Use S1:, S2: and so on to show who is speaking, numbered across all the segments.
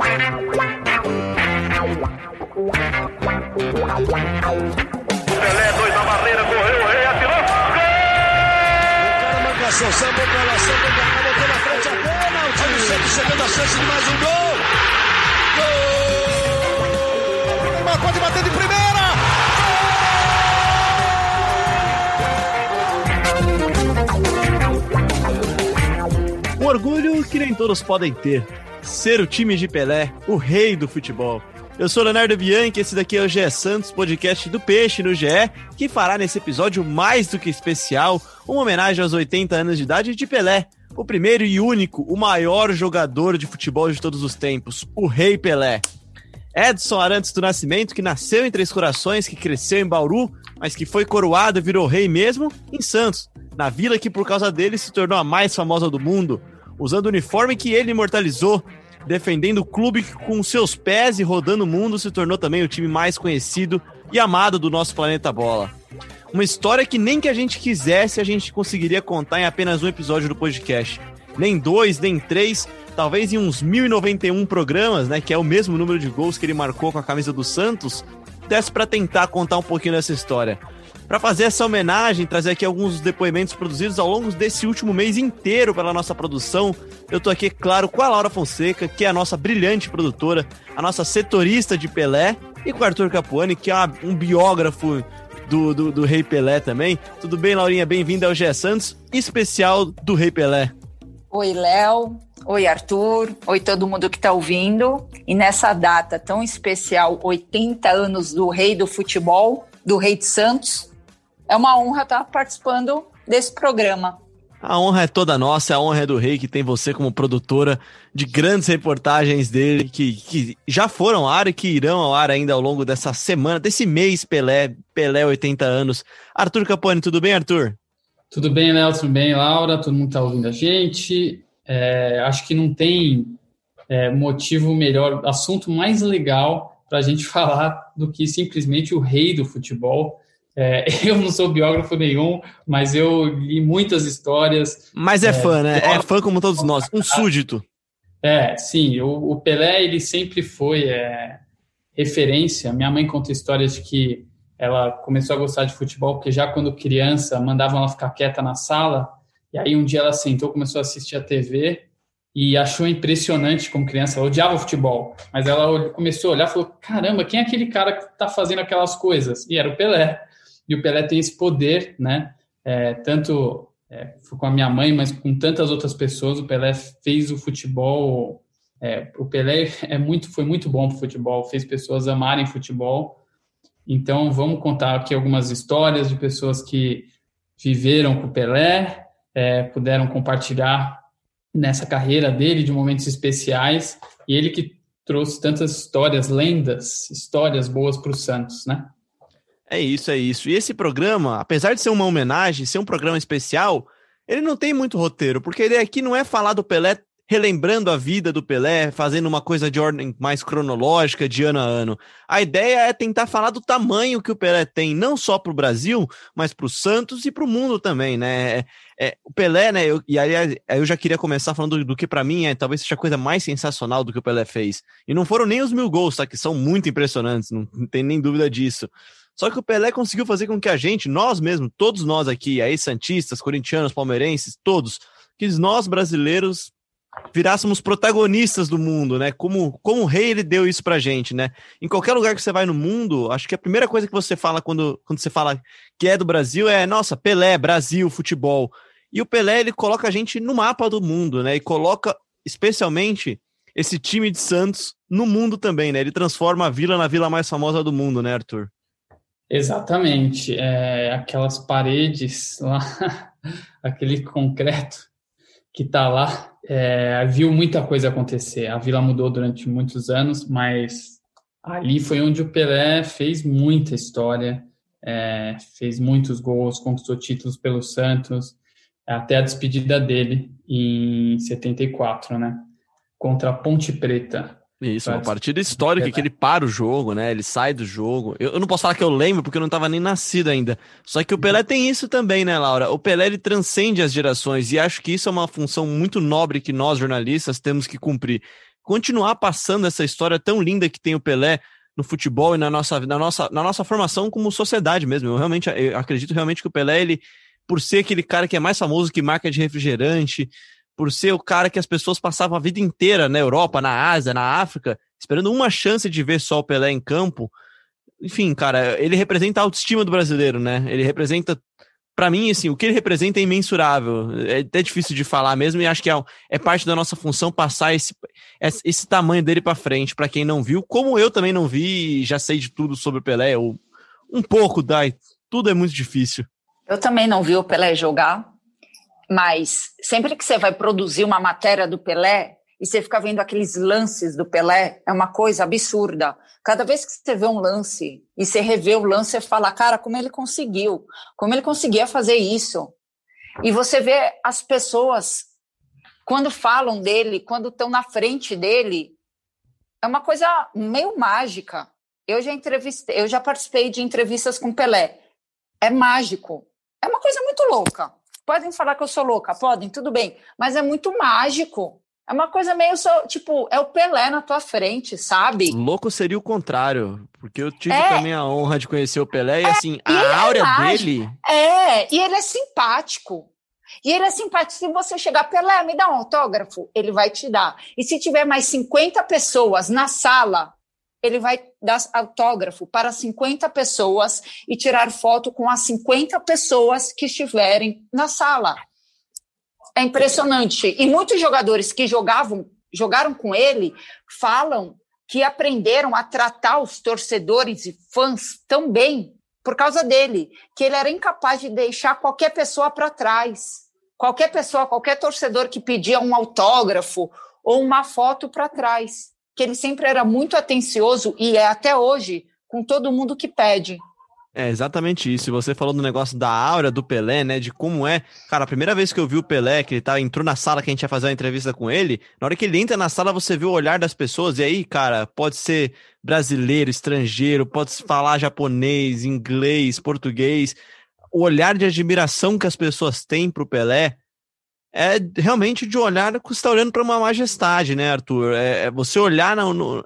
S1: Pelé, dois na barreira, correu, o rei atirou. Gol!
S2: O cara marcação, sambou pra lá, sambou pra botou na frente a. Olha o Santos chegando a chance de mais um gol. Gol! Neymar pode bater de primeira.
S3: Um orgulho que nem todos podem ter. Ser o time de Pelé, o rei do futebol. Eu sou Leonardo Bianchi, esse daqui é o GE Santos, podcast do Peixe no GE, que fará nesse episódio mais do que especial uma homenagem aos 80 anos de idade de Pelé, o primeiro e único, o maior jogador de futebol de todos os tempos, o Rei Pelé. Edson Arantes do Nascimento, que nasceu em Três Corações, que cresceu em Bauru, mas que foi coroado e virou rei mesmo em Santos, na vila que por causa dele se tornou a mais famosa do mundo, usando o uniforme que ele imortalizou, defendendo o clube que com seus pés e rodando o mundo se tornou também o time mais conhecido e amado do nosso planeta bola. Uma história que nem que a gente quisesse a gente conseguiria contar em apenas um episódio do podcast. Nem dois, nem três, talvez em uns 1091 programas, né, que é o mesmo número de gols que ele marcou com a camisa do Santos, desse para tentar contar um pouquinho dessa história. Para fazer essa homenagem, trazer aqui alguns depoimentos produzidos ao longo desse último mês inteiro pela nossa produção, eu tô aqui, claro, com a Laura Fonseca, que é a nossa brilhante produtora, a nossa setorista de Pelé, e com o Arthur Capuani, que é um biógrafo do, do, do Rei Pelé também. Tudo bem, Laurinha? Bem-vinda ao GE Santos, especial do Rei Pelé.
S4: Oi, Léo. Oi, Arthur. Oi, todo mundo que está ouvindo. E nessa data tão especial, 80 anos do Rei do Futebol, do Rei de Santos, é uma honra estar participando desse programa.
S3: A honra é toda nossa, a honra é do rei que tem você como produtora de grandes reportagens dele que, que já foram ao ar e que irão ao ar ainda ao longo dessa semana, desse mês Pelé, Pelé 80 anos. Arthur Capone, tudo bem, Arthur?
S5: Tudo bem, Léo, tudo bem, Laura, todo mundo está ouvindo a gente. É, acho que não tem é, motivo melhor, assunto mais legal para a gente falar do que simplesmente o rei do futebol. É, eu não sou biógrafo nenhum, mas eu li muitas histórias.
S3: Mas é, é fã, né? É fã como todos nós, um súdito.
S5: É, sim. O, o Pelé, ele sempre foi é, referência. Minha mãe conta histórias de que ela começou a gostar de futebol porque já quando criança mandavam ela ficar quieta na sala. E aí um dia ela sentou, começou a assistir a TV e achou impressionante como criança. Ela odiava futebol, mas ela começou a olhar e falou: caramba, quem é aquele cara que está fazendo aquelas coisas? E era o Pelé. E o Pelé tem esse poder, né? É, tanto é, com a minha mãe, mas com tantas outras pessoas, o Pelé fez o futebol. É, o Pelé é muito, foi muito bom para o futebol, fez pessoas amarem futebol. Então, vamos contar aqui algumas histórias de pessoas que viveram com o Pelé, é, puderam compartilhar nessa carreira dele de momentos especiais, e ele que trouxe tantas histórias, lendas, histórias boas para o Santos, né?
S3: É isso, é isso. E esse programa, apesar de ser uma homenagem, ser um programa especial, ele não tem muito roteiro, porque ideia aqui não é falar do Pelé relembrando a vida do Pelé, fazendo uma coisa de ordem mais cronológica, de ano a ano. A ideia é tentar falar do tamanho que o Pelé tem, não só para o Brasil, mas para o Santos e para o mundo também, né? É, é, o Pelé, né? Eu, e aí eu já queria começar falando do, do que para mim é talvez seja a coisa mais sensacional do que o Pelé fez. E não foram nem os mil gols, tá? Que são muito impressionantes, não, não tem nem dúvida disso. Só que o Pelé conseguiu fazer com que a gente, nós mesmos, todos nós aqui, aí santistas, corintianos, palmeirenses, todos, que nós brasileiros virássemos protagonistas do mundo, né? Como, como rei ele deu isso pra gente, né? Em qualquer lugar que você vai no mundo, acho que a primeira coisa que você fala quando, quando você fala que é do Brasil é, nossa, Pelé, Brasil, futebol. E o Pelé, ele coloca a gente no mapa do mundo, né? E coloca, especialmente, esse time de Santos no mundo também, né? Ele transforma a vila na vila mais famosa do mundo, né, Arthur?
S5: Exatamente. É, aquelas paredes lá, aquele concreto que está lá, é, viu muita coisa acontecer. A vila mudou durante muitos anos, mas ali foi onde o Pelé fez muita história, é, fez muitos gols, conquistou títulos pelo Santos, até a despedida dele em 74, né? Contra a Ponte Preta.
S3: Isso, uma partida histórica que ele para o jogo, né? Ele sai do jogo. Eu, eu, não posso falar que eu lembro, porque eu não estava nem nascido ainda. Só que o Pelé tem isso também, né, Laura? O Pelé ele transcende as gerações e acho que isso é uma função muito nobre que nós, jornalistas, temos que cumprir. continuar passando essa história tão linda que tem o Pelé no futebol e na nossa, na nossa, na nossa formação como sociedade mesmo. Eu realmente eu acredito realmente que o Pelé, ele, por ser aquele cara que é mais famoso que marca de refrigerante, por ser o cara que as pessoas passavam a vida inteira na Europa, na Ásia, na África, esperando uma chance de ver só o Pelé em campo. Enfim, cara, ele representa a autoestima do brasileiro, né? Ele representa para mim, assim, o que ele representa é imensurável. É até difícil de falar mesmo, e acho que é, é parte da nossa função passar esse, esse tamanho dele para frente, para quem não viu, como eu também não vi, já sei de tudo sobre o Pelé, ou um pouco, Dai. Tudo é muito difícil.
S4: Eu também não vi o Pelé jogar, mas sempre que você vai produzir uma matéria do Pelé, e você fica vendo aqueles lances do Pelé, é uma coisa absurda. Cada vez que você vê um lance e você revê o lance, você fala, cara, como ele conseguiu? Como ele conseguia fazer isso? E você vê as pessoas, quando falam dele, quando estão na frente dele, é uma coisa meio mágica. Eu já entrevistei, eu já participei de entrevistas com Pelé. É mágico. É uma coisa muito louca. Podem falar que eu sou louca, podem, tudo bem, mas é muito mágico. É uma coisa meio só, tipo, é o Pelé na tua frente, sabe?
S3: Louco seria o contrário, porque eu tive é, também a honra de conhecer o Pelé e é, assim, a é áurea é dele.
S4: É, e ele é simpático. E ele é simpático. Se você chegar, Pelé, me dá um autógrafo, ele vai te dar. E se tiver mais 50 pessoas na sala, ele vai dar autógrafo para 50 pessoas e tirar foto com as 50 pessoas que estiverem na sala. É impressionante. E muitos jogadores que jogavam, jogaram com ele falam que aprenderam a tratar os torcedores e fãs tão bem por causa dele, que ele era incapaz de deixar qualquer pessoa para trás. Qualquer pessoa, qualquer torcedor que pedia um autógrafo ou uma foto para trás. Que ele sempre era muito atencioso e é até hoje com todo mundo que pede.
S3: É exatamente isso. Você falou do negócio da aura do Pelé, né? De como é. Cara, a primeira vez que eu vi o Pelé, que ele tá, entrou na sala que a gente ia fazer uma entrevista com ele, na hora que ele entra na sala, você vê o olhar das pessoas, e aí, cara, pode ser brasileiro, estrangeiro, pode falar japonês, inglês, português. O olhar de admiração que as pessoas têm pro Pelé é realmente de olhar que está olhando para uma majestade, né, Arthur? É, é você olhar no, no,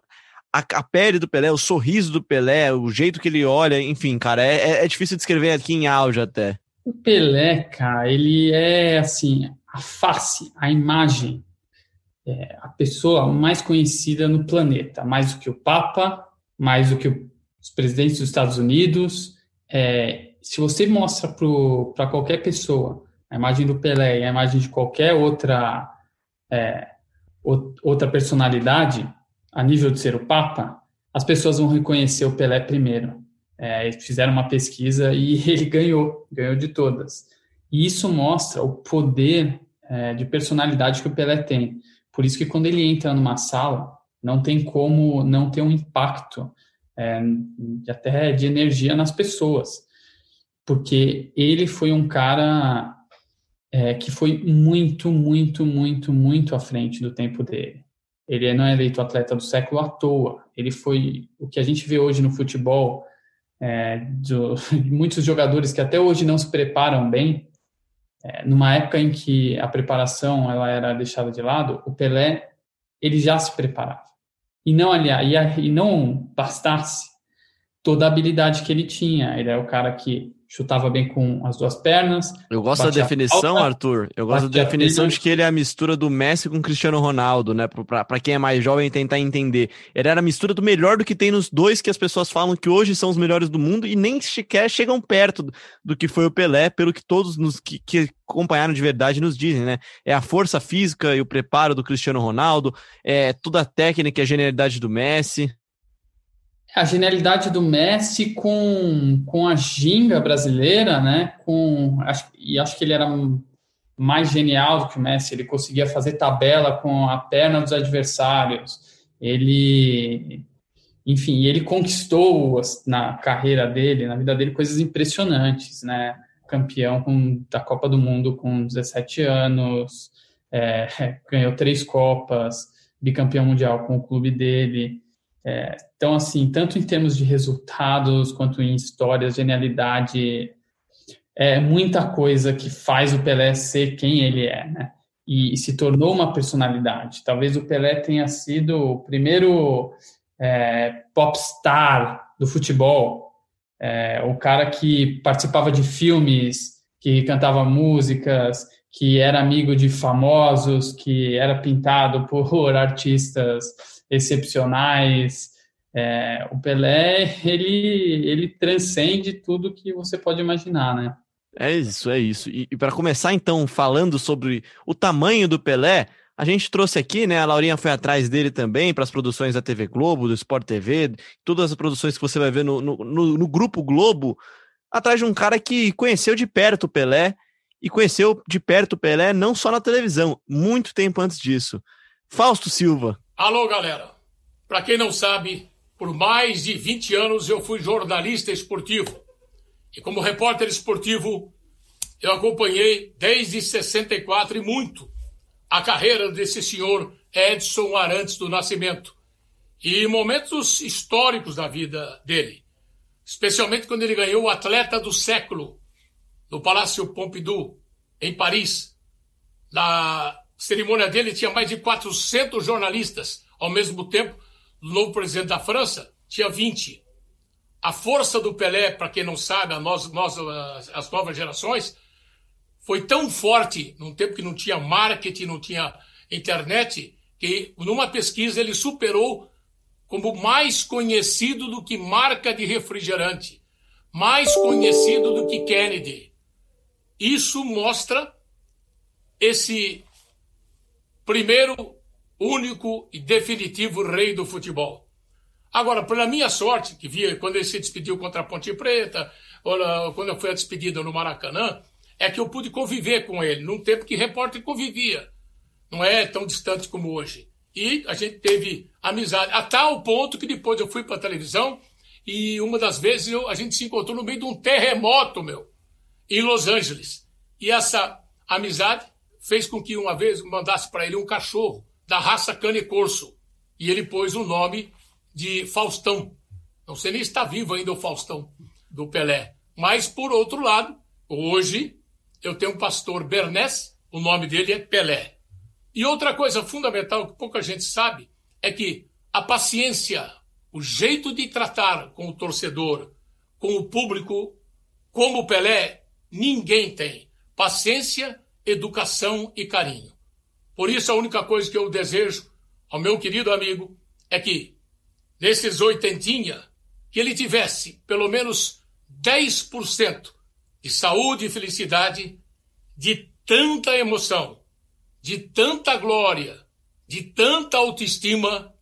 S3: a, a, pele do Pelé, o sorriso do Pelé, o jeito que ele olha, enfim, cara, é, é, é difícil descrever aqui em áudio até.
S5: O Pelé, cara, ele é assim, a face, a imagem, é a pessoa mais conhecida no planeta, mais do que o Papa, mais do que os presidentes dos Estados Unidos. É, se você mostra para qualquer pessoa a imagem do Pelé e a imagem de qualquer outra, é, outra personalidade, a nível de ser o Papa, as pessoas vão reconhecer o Pelé primeiro. É, fizeram uma pesquisa e ele ganhou, ganhou de todas. E isso mostra o poder é, de personalidade que o Pelé tem. Por isso que quando ele entra numa sala, não tem como não ter um impacto é, até de energia nas pessoas. Porque ele foi um cara é, que foi muito, muito, muito, muito à frente do tempo dele. Ele não é eleito atleta do século à toa. Ele foi o que a gente vê hoje no futebol, é, de, muitos jogadores que até hoje não se preparam bem. É, numa época em que a preparação ela era deixada de lado, o Pelé ele já se preparava. E não aliás, e não bastasse toda a habilidade que ele tinha. Ele é o cara que chutava bem com as duas pernas.
S3: Eu gosto da definição, alta, Arthur. Eu gosto da definição de que ele é a mistura do Messi com o Cristiano Ronaldo, né? Para quem é mais jovem tentar entender. Ele era a mistura do melhor do que tem nos dois que as pessoas falam que hoje são os melhores do mundo e nem sequer chegam perto do que foi o Pelé, pelo que todos nos que, que acompanharam de verdade nos dizem, né? É a força física e o preparo do Cristiano Ronaldo, é toda a técnica e a genialidade do Messi
S5: a genialidade do Messi com, com a ginga brasileira, né? Com, acho, e acho que ele era mais genial do que o Messi, ele conseguia fazer tabela com a perna dos adversários. Ele, enfim, ele conquistou na carreira dele, na vida dele, coisas impressionantes, né? Campeão com, da Copa do Mundo com 17 anos, é, ganhou três Copas, bicampeão mundial com o clube dele. É, então, assim, tanto em termos de resultados quanto em histórias, genialidade, é muita coisa que faz o Pelé ser quem ele é, né? e, e, se tornou uma personalidade. Talvez o Pelé tenha sido o primeiro é, popstar do futebol, é, o cara que participava de filmes, que cantava músicas, que era amigo de famosos, que era pintado por artistas excepcionais. É, o Pelé, ele, ele transcende tudo que você pode imaginar, né?
S3: É isso, é isso. E, e para começar, então, falando sobre o tamanho do Pelé, a gente trouxe aqui, né? A Laurinha foi atrás dele também para as produções da TV Globo, do Sport TV, todas as produções que você vai ver no, no, no, no Grupo Globo, atrás de um cara que conheceu de perto o Pelé e conheceu de perto o Pelé não só na televisão, muito tempo antes disso. Fausto Silva.
S6: Alô, galera. Para quem não sabe, por mais de 20 anos eu fui jornalista esportivo. E como repórter esportivo, eu acompanhei desde 64 e muito a carreira desse senhor Edson Arantes do Nascimento e momentos históricos da vida dele, especialmente quando ele ganhou o atleta do século no Palácio Pompidou, em Paris. Na cerimônia dele tinha mais de 400 jornalistas ao mesmo tempo. O novo presidente da França tinha 20 a força do Pelé, para quem não sabe, a nós, nós, as novas gerações, foi tão forte, num tempo que não tinha marketing, não tinha internet, que numa pesquisa ele superou como mais conhecido do que marca de refrigerante, mais conhecido do que Kennedy. Isso mostra esse primeiro, único e definitivo rei do futebol. Agora, pela minha sorte, que via quando ele se despediu contra a Ponte Preta, ou quando foi a despedida no Maracanã, é que eu pude conviver com ele, num tempo que repórter convivia. Não é tão distante como hoje. E a gente teve amizade, a tal ponto que depois eu fui para a televisão e uma das vezes eu, a gente se encontrou no meio de um terremoto, meu, em Los Angeles. E essa amizade fez com que uma vez mandasse para ele um cachorro da raça cane corso. E ele pôs o nome de Faustão. Não sei nem se está vivo ainda o Faustão do Pelé. Mas, por outro lado, hoje eu tenho um pastor Bernés, o nome dele é Pelé. E outra coisa fundamental que pouca gente sabe é que a paciência, o jeito de tratar com o torcedor, com o público, como o Pelé, ninguém tem. Paciência, educação e carinho. Por isso, a única coisa que eu desejo ao meu querido amigo é que desses oitentinha, que ele tivesse pelo menos 10% de saúde e felicidade, de tanta emoção, de tanta glória, de tanta autoestima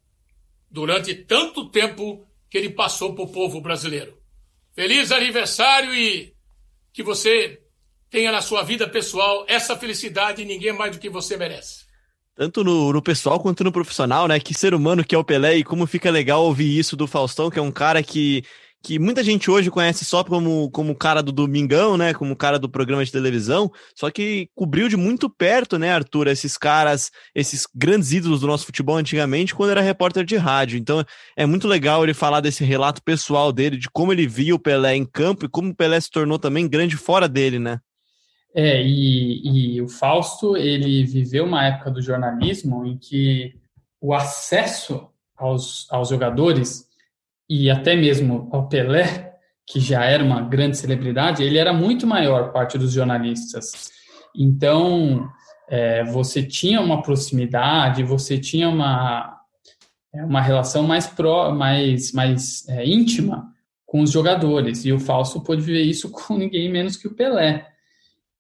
S6: durante tanto tempo que ele passou para o povo brasileiro. Feliz aniversário e que você tenha na sua vida pessoal essa felicidade ninguém mais do que você merece
S3: tanto no, no, pessoal quanto no profissional, né? Que ser humano que é o Pelé e como fica legal ouvir isso do Faustão, que é um cara que, que muita gente hoje conhece só como, como cara do Domingão, né? Como cara do programa de televisão, só que cobriu de muito perto, né, Arthur, esses caras, esses grandes ídolos do nosso futebol antigamente, quando era repórter de rádio. Então é muito legal ele falar desse relato pessoal dele, de como ele via o Pelé em campo e como o Pelé se tornou também grande fora dele, né?
S5: É, e, e o Fausto, ele viveu uma época do jornalismo em que o acesso aos, aos jogadores e até mesmo ao Pelé, que já era uma grande celebridade, ele era muito maior parte dos jornalistas. Então, é, você tinha uma proximidade, você tinha uma, é, uma relação mais, pró, mais, mais é, íntima com os jogadores. E o Fausto pôde viver isso com ninguém menos que o Pelé.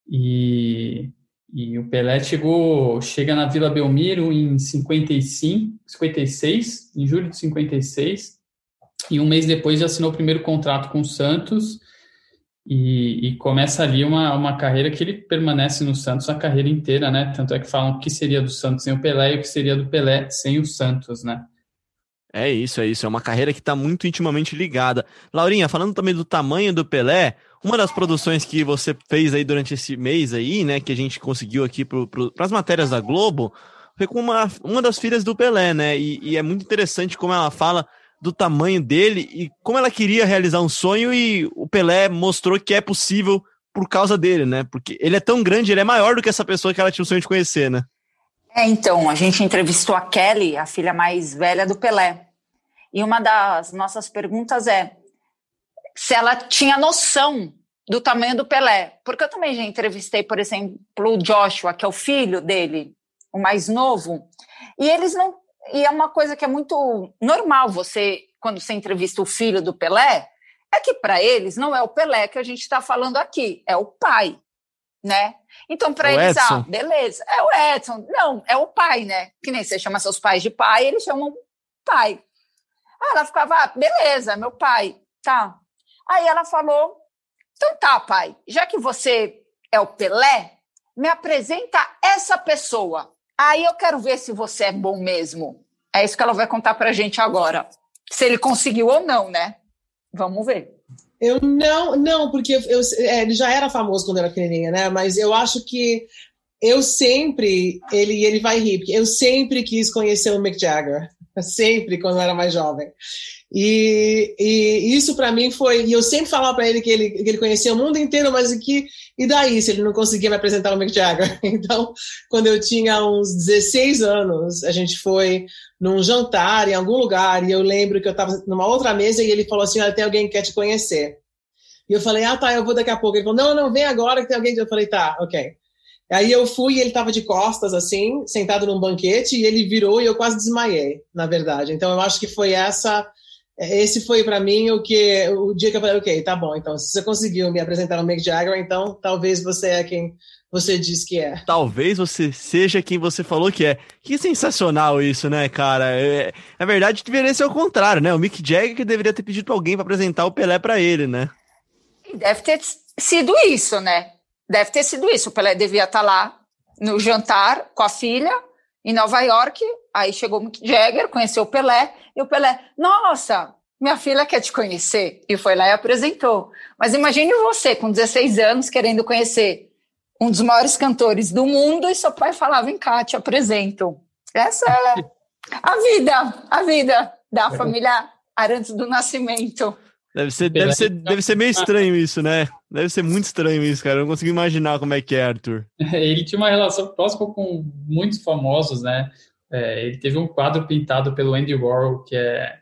S5: E, e o Pelé chegou, chega na Vila Belmiro em 55, 56, em julho de 56, e um mês depois já assinou o primeiro contrato com o Santos e, e, começa ali uma, uma carreira que ele permanece no Santos a carreira inteira, né? Tanto é que falam o que seria do Santos sem o Pelé e o que seria do Pelé sem o Santos, né?
S3: É isso, é isso. É uma carreira que está muito intimamente ligada. Laurinha, falando também do tamanho do Pelé, uma das produções que você fez aí durante esse mês aí, né, que a gente conseguiu aqui para as matérias da Globo, foi com uma, uma das filhas do Pelé, né? E, e, é muito interessante como ela fala do tamanho dele e como ela queria realizar um sonho e o Pelé mostrou que é possível por causa dele, né? Porque ele é tão grande, ele é maior do que essa pessoa que ela tinha o sonho de conhecer, né?
S4: É, então, a gente entrevistou a Kelly, a filha mais velha do Pelé. E uma das nossas perguntas é se ela tinha noção do tamanho do Pelé. Porque eu também já entrevistei, por exemplo, o Joshua, que é o filho dele, o mais novo, e eles não. E é uma coisa que é muito normal você, quando você entrevista o filho do Pelé, é que para eles não é o Pelé que a gente está falando aqui, é o pai, né? Então, para eles, ah, Edson. ah, beleza, é o Edson. Não, é o pai, né? Que nem você chama seus pais de pai, eles chamam pai. Aí ela ficava, ah, beleza, meu pai, tá. Aí ela falou, então tá, pai, já que você é o Pelé, me apresenta essa pessoa. Aí eu quero ver se você é bom mesmo. É isso que ela vai contar pra gente agora. Se ele conseguiu ou não, né? Vamos ver.
S7: Eu não, não, porque eu, é, ele já era famoso quando era pequenininha, né? Mas eu acho que eu sempre, ele, ele vai rir, porque eu sempre quis conhecer o Mick Jagger, sempre quando eu era mais jovem. E, e isso para mim foi. E eu sempre falava para ele que, ele que ele conhecia o mundo inteiro, mas que. E daí, se ele não conseguia me apresentar o Mick Jagger? Então, quando eu tinha uns 16 anos, a gente foi num jantar em algum lugar, e eu lembro que eu estava numa outra mesa e ele falou assim: Olha, tem alguém que quer te conhecer. E eu falei: Ah, tá, eu vou daqui a pouco. Ele falou: Não, não, vem agora que tem alguém. Eu falei: Tá, ok. Aí eu fui e ele estava de costas, assim, sentado num banquete, e ele virou e eu quase desmaiei, na verdade. Então eu acho que foi essa esse foi para mim o que o dia que eu falei, ok, tá bom, então se você conseguiu me apresentar no Mick Jagger, então talvez você é quem você diz que é.
S3: Talvez você seja quem você falou que é. Que sensacional isso, né, cara? É, na verdade, deveria ser o contrário, né? O Mick Jagger que deveria ter pedido pra alguém para apresentar o Pelé para ele, né?
S4: Deve ter sido isso, né? Deve ter sido isso. O Pelé devia estar tá lá no jantar com a filha em Nova York. Aí chegou o Mick Jagger, conheceu o Pelé e o Pelé, nossa, minha filha quer te conhecer. E foi lá e apresentou. Mas imagine você, com 16 anos, querendo conhecer um dos maiores cantores do mundo e seu pai falava, vem cá, te apresento. Essa é a vida, a vida da família Arantes do Nascimento.
S3: Deve ser, deve, ser, deve ser meio estranho isso, né? Deve ser muito estranho isso, cara. Eu não consigo imaginar como é que é, Arthur.
S5: Ele tinha uma relação próxima com muitos famosos, né? É, ele teve um quadro pintado pelo Andy Warhol, que é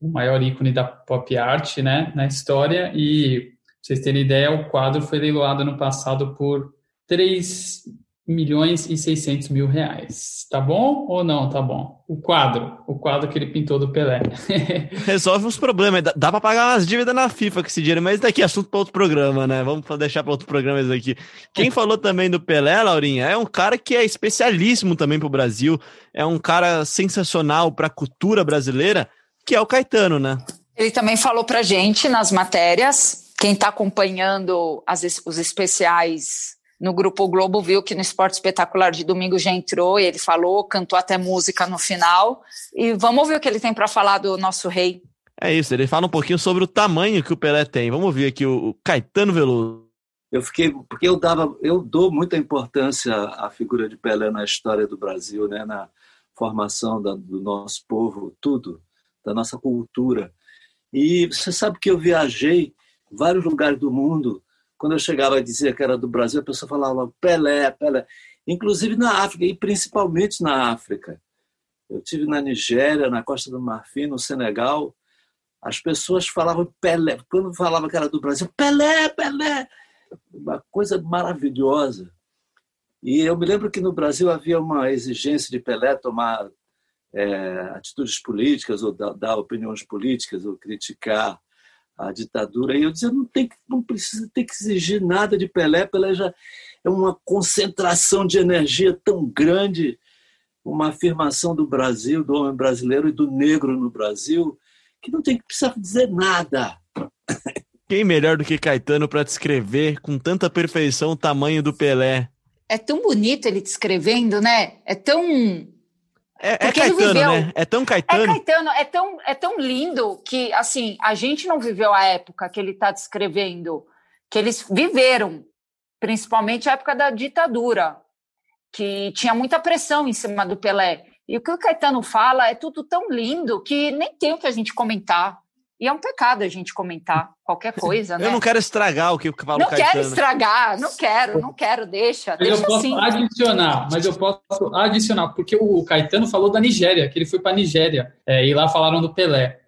S5: o maior ícone da pop art né, na história, e pra vocês terem ideia, o quadro foi leiloado no passado por 3 milhões e 600 mil reais. Tá bom ou não tá bom? O quadro, o quadro que ele pintou do Pelé.
S3: Resolve uns problemas. Dá, dá para pagar umas dívidas na FIFA com esse dinheiro, mas daqui é assunto para outro programa, né? Vamos deixar para outros programas aqui. Quem falou também do Pelé, Laurinha, é um cara que é especialíssimo também para o Brasil. É um cara sensacional para a cultura brasileira, que é o Caetano, né?
S4: Ele também falou para gente nas matérias. Quem está acompanhando as, os especiais no Grupo Globo viu que no Esporte Espetacular de domingo já entrou e ele falou, cantou até música no final. E vamos ouvir o que ele tem para falar do nosso rei.
S3: É isso, ele fala um pouquinho sobre o tamanho que o Pelé tem. Vamos ouvir aqui o Caetano Veloso.
S8: Eu fiquei, porque eu dava, eu dou muita importância à figura de Pelé na história do Brasil, né, na formação da, do nosso povo, tudo, da nossa cultura. E você sabe que eu viajei vários lugares do mundo quando eu chegava e dizia que era do Brasil, a pessoa falava Pelé, Pelé. Inclusive na África, e principalmente na África. Eu tive na Nigéria, na Costa do Marfim, no Senegal. As pessoas falavam Pelé. Quando falava que era do Brasil, Pelé, Pelé. Uma coisa maravilhosa. E eu me lembro que no Brasil havia uma exigência de Pelé tomar é, atitudes políticas, ou dar, dar opiniões políticas, ou criticar a ditadura. E eu dizia, não, tem, não precisa ter que exigir nada de Pelé, Pelé já é uma concentração de energia tão grande, uma afirmação do Brasil, do homem brasileiro e do negro no Brasil, que não tem que precisar dizer nada.
S3: Quem melhor do que Caetano para descrever com tanta perfeição o tamanho do Pelé?
S4: É tão bonito ele descrevendo, né? É tão
S3: é, é Caetano, né? É tão Caetano.
S4: É Caetano, é tão, é tão lindo que, assim, a gente não viveu a época que ele está descrevendo, que eles viveram, principalmente a época da ditadura, que tinha muita pressão em cima do Pelé. E o que o Caetano fala é tudo tão lindo que nem tem o que a gente comentar. E é um pecado a gente comentar qualquer coisa, né?
S3: Eu não quero estragar o que o Cavalo
S4: Não
S3: Caetano.
S4: quero estragar, não quero, não quero, deixa.
S5: Mas
S4: deixa
S5: eu posso
S4: assim.
S5: adicionar, mas eu posso adicionar, porque o Caetano falou da Nigéria, que ele foi para a Nigéria, é, e lá falaram do Pelé.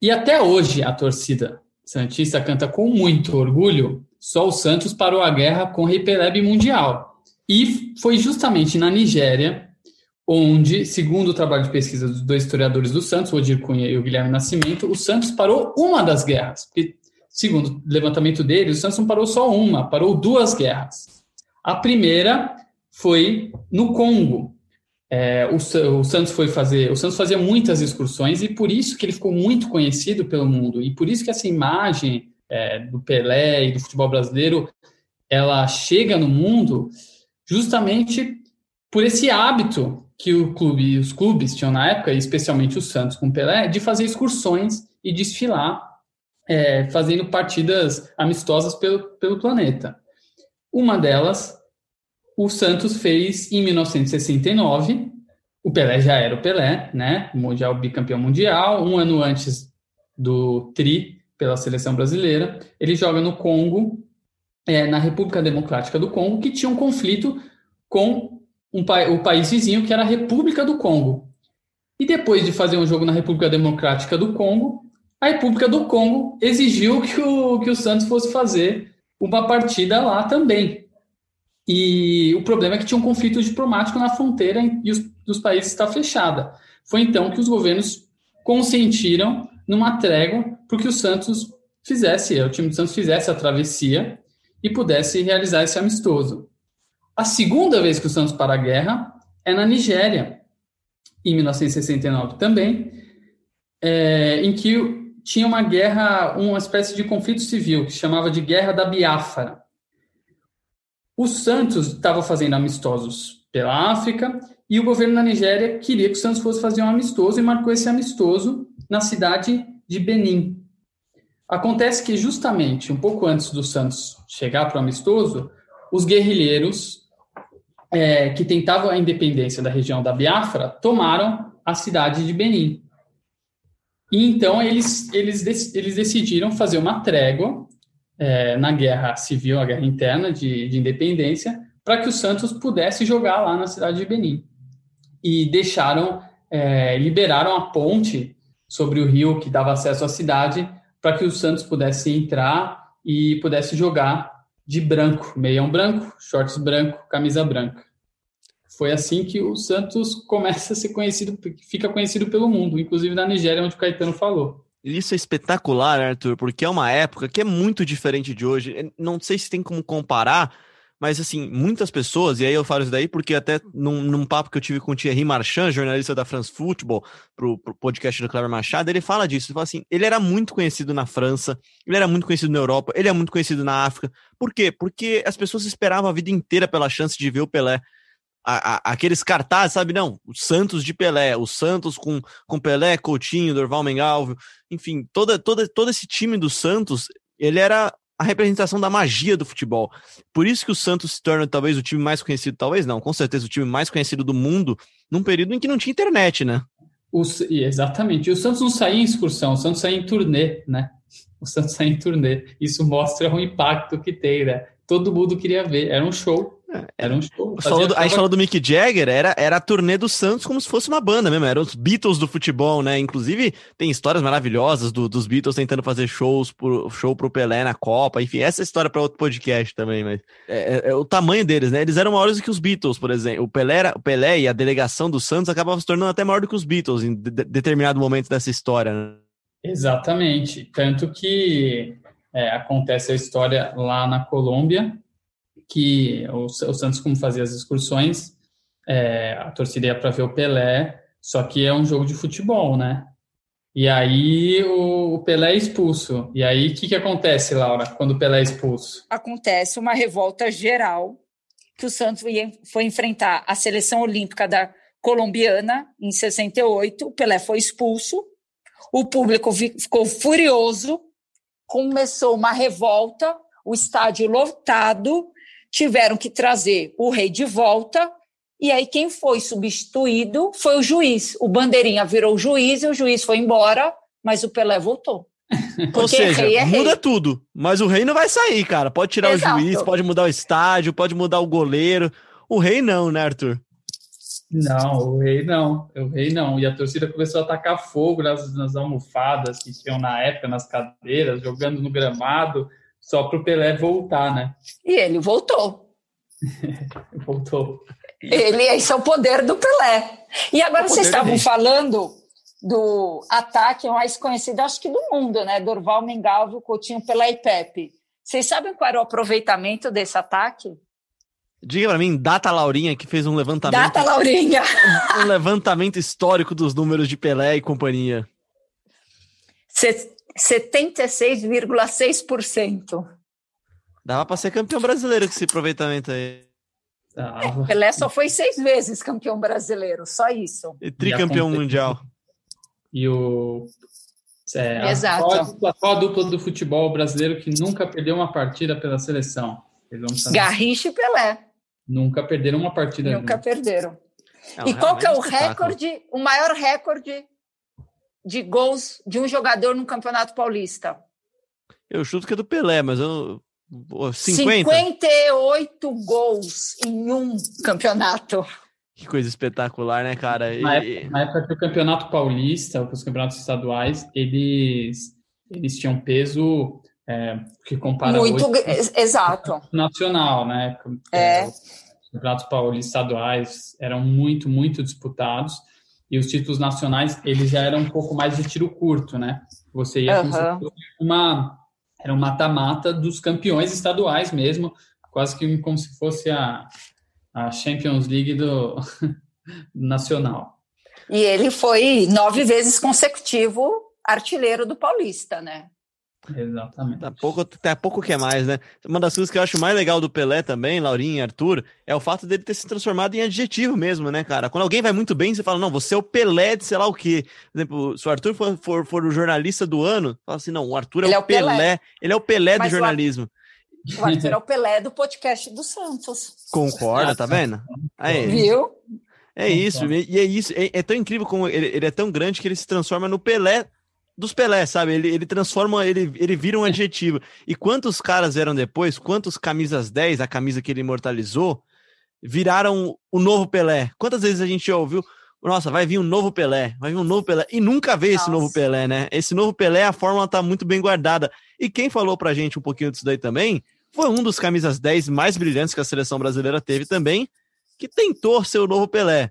S5: E até hoje a torcida Santista canta com muito orgulho, só o Santos parou a guerra com o Rei Pelé Mundial. E foi justamente na Nigéria onde, segundo o trabalho de pesquisa dos dois historiadores do Santos, o Odir Cunha e o Guilherme Nascimento, o Santos parou uma das guerras. Porque, segundo o levantamento dele, o Santos não parou só uma, parou duas guerras. A primeira foi no Congo. É, o, o, Santos foi fazer, o Santos fazia muitas excursões e por isso que ele ficou muito conhecido pelo mundo e por isso que essa imagem é, do Pelé e do futebol brasileiro ela chega no mundo justamente por esse hábito que o clube, os clubes tinham na época, especialmente o Santos com o Pelé, de fazer excursões e desfilar, é, fazendo partidas amistosas pelo, pelo planeta. Uma delas, o Santos fez em 1969. O Pelé já era o Pelé, né? Mundial bicampeão mundial. Um ano antes do Tri pela seleção brasileira, ele joga no Congo, é, na República Democrática do Congo, que tinha um conflito com um, o país vizinho, que era a República do Congo. E depois de fazer um jogo na República Democrática do Congo, a República do Congo exigiu que o, que o Santos fosse fazer uma partida lá também. E o problema é que tinha um conflito diplomático na fronteira e os, os países está fechada. Foi então que os governos consentiram numa trégua para que o Santos fizesse, o time do Santos fizesse a travessia e pudesse realizar esse amistoso. A segunda vez que o Santos para a guerra é na Nigéria, em 1969 também, é, em que tinha uma guerra, uma espécie de conflito civil, que chamava de Guerra da Biafra. O Santos estava fazendo amistosos pela África e o governo da Nigéria queria que o Santos fosse fazer um amistoso e marcou esse amistoso na cidade de Benin. Acontece que justamente um pouco antes do Santos chegar para o amistoso, os guerrilheiros é, que tentavam a independência da região da Biafra tomaram a cidade de Benin. E então eles, eles, eles decidiram fazer uma trégua é, na guerra civil, a guerra interna de, de independência, para que o Santos pudesse jogar lá na cidade de Benin. E deixaram, é, liberaram a ponte sobre o rio que dava acesso à cidade para que o Santos pudesse entrar e pudesse jogar de branco, meião branco, shorts branco, camisa branca. Foi assim que o Santos começa a ser conhecido, fica conhecido pelo mundo, inclusive na Nigéria, onde o Caetano falou.
S3: Isso é espetacular, Arthur, porque é uma época que é muito diferente de hoje. Não sei se tem como comparar, mas assim, muitas pessoas, e aí eu falo isso daí porque até num, num papo que eu tive com o Thierry Marchand, jornalista da France Football, pro, pro podcast do Cleber Machado, ele fala disso, ele fala assim, ele era muito conhecido na França, ele era muito conhecido na Europa, ele é muito conhecido na África. Por quê? Porque as pessoas esperavam a vida inteira pela chance de ver o Pelé. A, a, aqueles cartazes, sabe? Não, o Santos de Pelé, o Santos com, com Pelé, Coutinho, Dorval Mengalvio, enfim, toda, toda, todo esse time do Santos, ele era a representação da magia do futebol. Por isso que o Santos se torna talvez o time mais conhecido, talvez não, com certeza o time mais conhecido do mundo, num período em que não tinha internet, né?
S5: O, exatamente. E o Santos não saía em excursão, o Santos saía em turnê, né? O Santos saía em turnê. Isso mostra o impacto que tem, né? Todo mundo queria ver. Era um show. Era um show.
S3: Falou do, a gente falou do Mick Jagger, era, era a turnê do Santos como se fosse uma banda mesmo, eram os Beatles do futebol, né? Inclusive, tem histórias maravilhosas do, dos Beatles tentando fazer shows pro, show pro Pelé na Copa, enfim, essa é história para outro podcast também, mas é, é, é, o tamanho deles, né? Eles eram maiores do que os Beatles, por exemplo. O Pelé, era, o Pelé e a delegação do Santos acabavam se tornando até maior do que os Beatles em de, determinado momento dessa história, né?
S5: Exatamente. Tanto que é, acontece a história lá na Colômbia, que o, o Santos, como fazia as excursões, é, a torcida ia para ver o Pelé, só que é um jogo de futebol, né? E aí o, o Pelé é expulso. E aí o que, que acontece, Laura, quando o Pelé é expulso?
S4: Acontece uma revolta geral que o Santos foi enfrentar a seleção olímpica da colombiana em 68. O Pelé foi expulso. O público ficou furioso. Começou uma revolta. O estádio lotado tiveram que trazer o rei de volta, e aí quem foi substituído foi o juiz. O Bandeirinha virou o juiz e o juiz foi embora, mas o Pelé voltou.
S3: Ou seja, é muda tudo, mas o rei não vai sair, cara. Pode tirar Exato. o juiz, pode mudar o estádio, pode mudar o goleiro. O rei não, né, Arthur?
S5: Não, o rei não. O rei não. E a torcida começou a atacar fogo nas, nas almofadas que tinham na época, nas cadeiras, jogando no gramado, só para o Pelé voltar, né?
S4: E ele voltou.
S5: voltou.
S4: Ele, esse é o poder do Pelé. E agora vocês estavam falando do ataque mais conhecido, acho que do mundo, né? Dorval, Mengalvo, Coutinho, Pelé e Pepe. Vocês sabem qual era o aproveitamento desse ataque?
S3: Diga para mim, Data Laurinha, que fez um levantamento.
S4: Data Laurinha!
S3: um levantamento histórico dos números de Pelé e companhia.
S4: 76,6%.
S3: Dava para ser campeão brasileiro com esse aproveitamento aí.
S4: É, Pelé só foi seis vezes campeão brasileiro, só isso.
S3: E tricampeão e mundial.
S5: E o. É, Exato. A, dupla, qual a dupla do futebol brasileiro que nunca perdeu uma partida pela seleção?
S4: Garrincha e Pelé.
S5: Nunca perderam uma partida.
S4: Nunca junto. perderam. Não, e qual que é o recorde, o maior recorde de gols de um jogador no Campeonato Paulista?
S3: Eu chuto que é do Pelé, mas eu. 50?
S4: 58 gols em um campeonato.
S3: Que coisa espetacular, né, cara?
S5: Na, época, na época que o Campeonato Paulista, os campeonatos estaduais, eles, eles tinham peso é, que compara
S4: muito hoje, exato
S5: nacional, né?
S4: É. é.
S5: Os campeonatos paulistas estaduais eram muito muito disputados e os títulos nacionais eles já eram um pouco mais de tiro curto, né? Você ia uhum. uma era um mata-mata dos campeões estaduais mesmo, quase que como se fosse a, a Champions League do nacional.
S4: E ele foi nove vezes consecutivo artilheiro do Paulista, né?
S5: Exatamente.
S3: Tá pouco, tá pouco que é mais, né? Uma das coisas que eu acho mais legal do Pelé também, Laurinha e Arthur, é o fato dele ter se transformado em adjetivo mesmo, né, cara? Quando alguém vai muito bem, você fala, não, você é o Pelé de sei lá o quê. Por exemplo, se o Arthur for, for, for o jornalista do ano, fala assim, não, o Arthur é, o, é o Pelé. Pelé. Ele é o Pelé Mas do jornalismo.
S4: O Arthur é o Pelé do podcast do Santos.
S3: Concorda, tá vendo?
S4: Aí. Viu?
S3: É isso, e é isso. É, é tão incrível como ele, ele é tão grande que ele se transforma no Pelé dos Pelé, sabe? Ele, ele transforma, ele, ele vira um adjetivo. E quantos caras eram depois, quantos camisas 10, a camisa que ele imortalizou, viraram o novo Pelé? Quantas vezes a gente ouviu, nossa, vai vir um novo Pelé, vai vir um novo Pelé, e nunca veio esse novo Pelé, né? Esse novo Pelé, a fórmula tá muito bem guardada. E quem falou pra gente um pouquinho disso daí também, foi um dos camisas 10 mais brilhantes que a seleção brasileira teve também, que tentou ser o novo Pelé.